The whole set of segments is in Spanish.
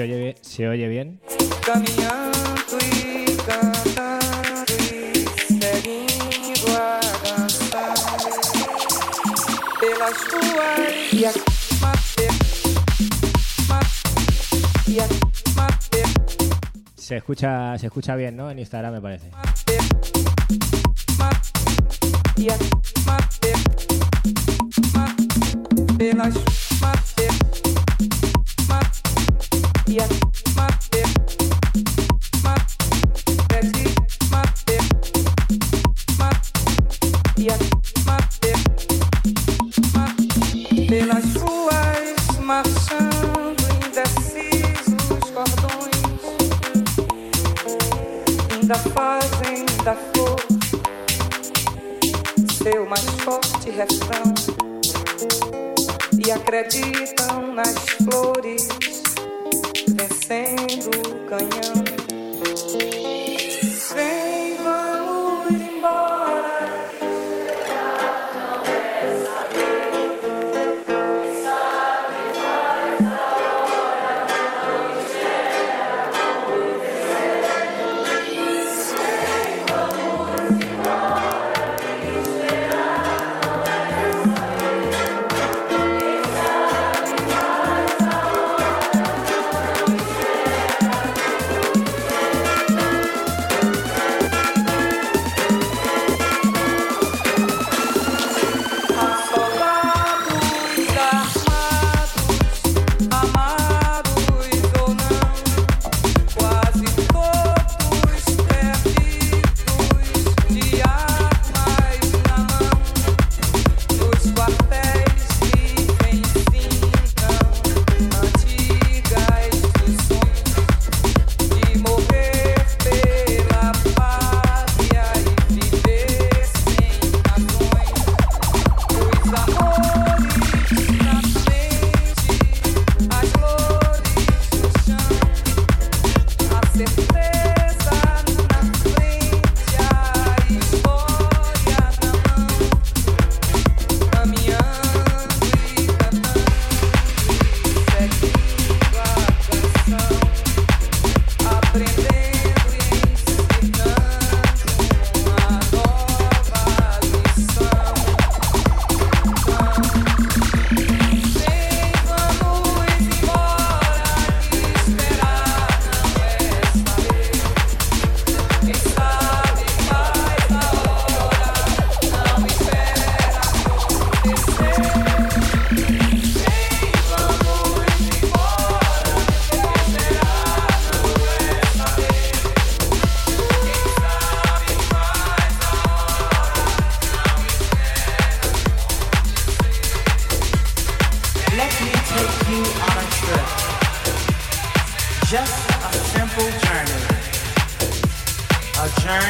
¿Se oye bien? ¿Se oye bien? Se escucha, se escucha bien, ¿no? En Instagram me parece. Yeah.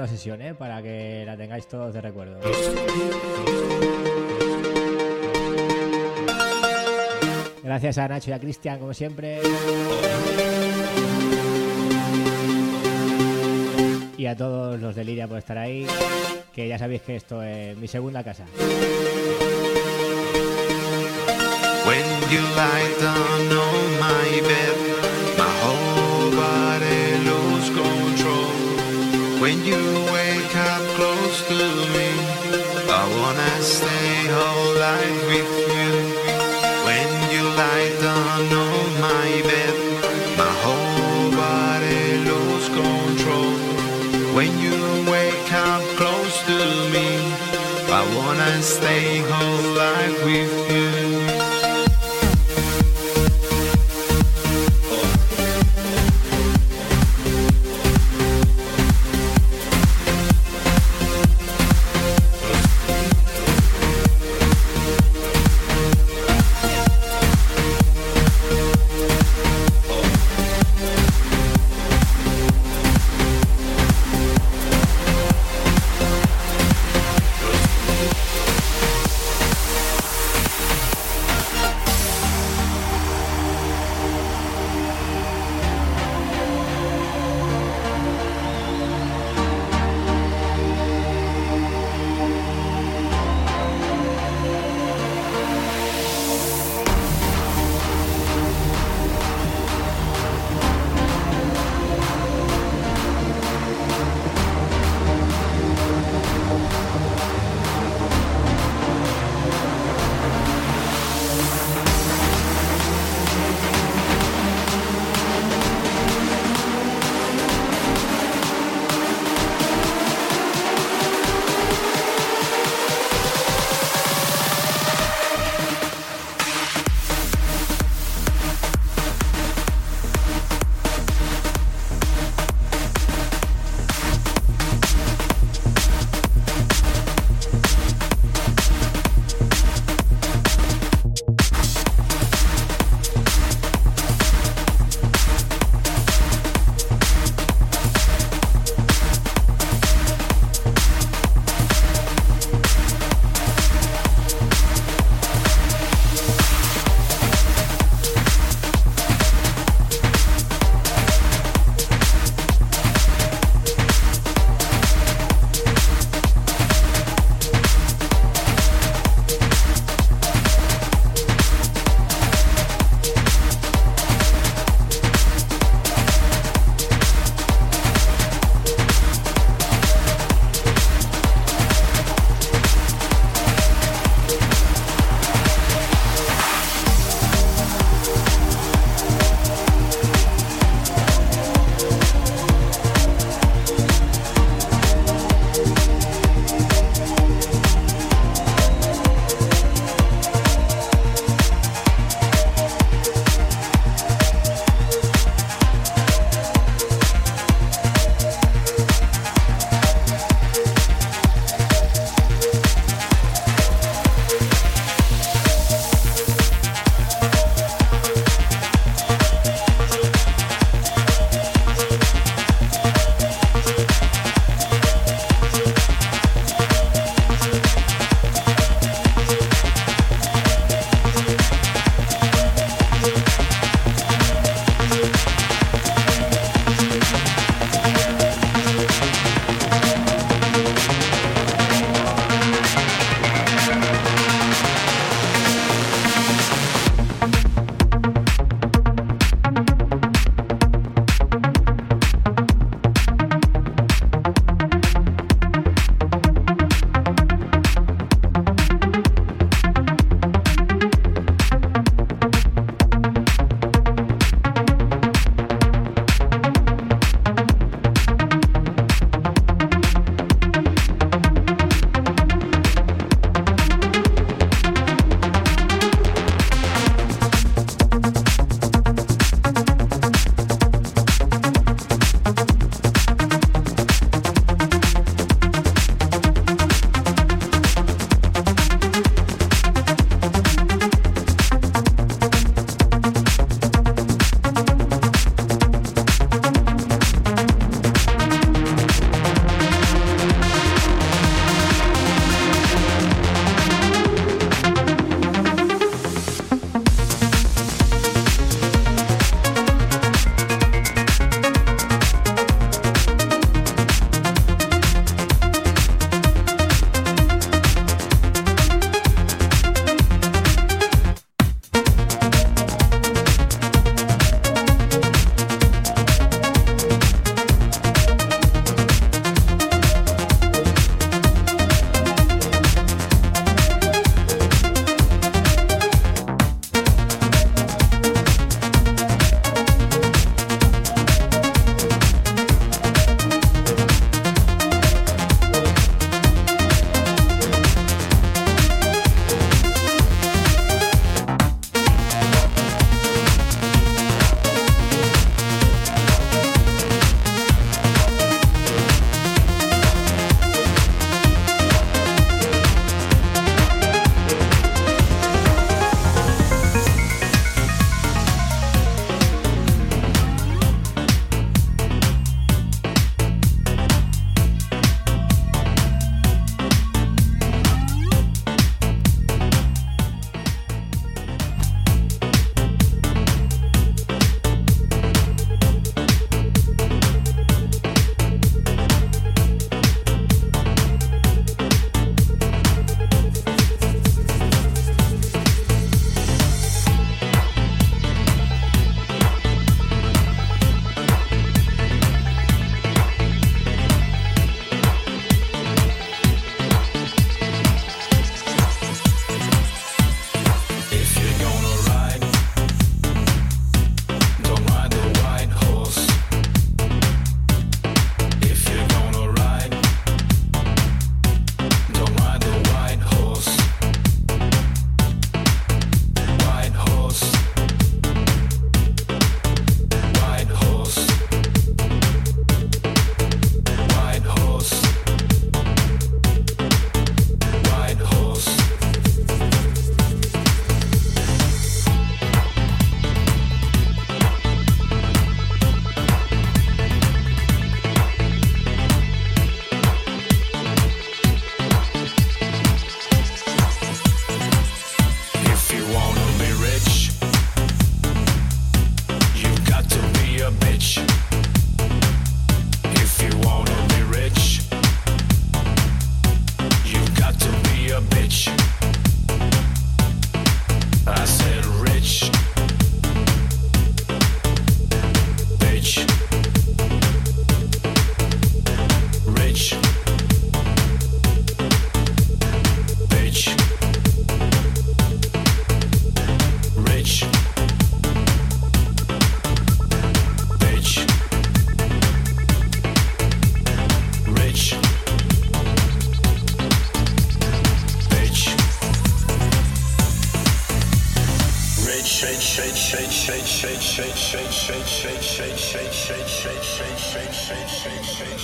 una sesión. ¿eh? Para que la tengáis todos de recuerdo. Gracias a Nacho y a Cristian, como siempre. Y a todos los de Liria por estar ahí, que ya sabéis que esto es mi segunda casa. you wake up close to me. I wanna stay with you. When you lie down on my bed, my whole body loses control. When you wake up close to me, I wanna stay home.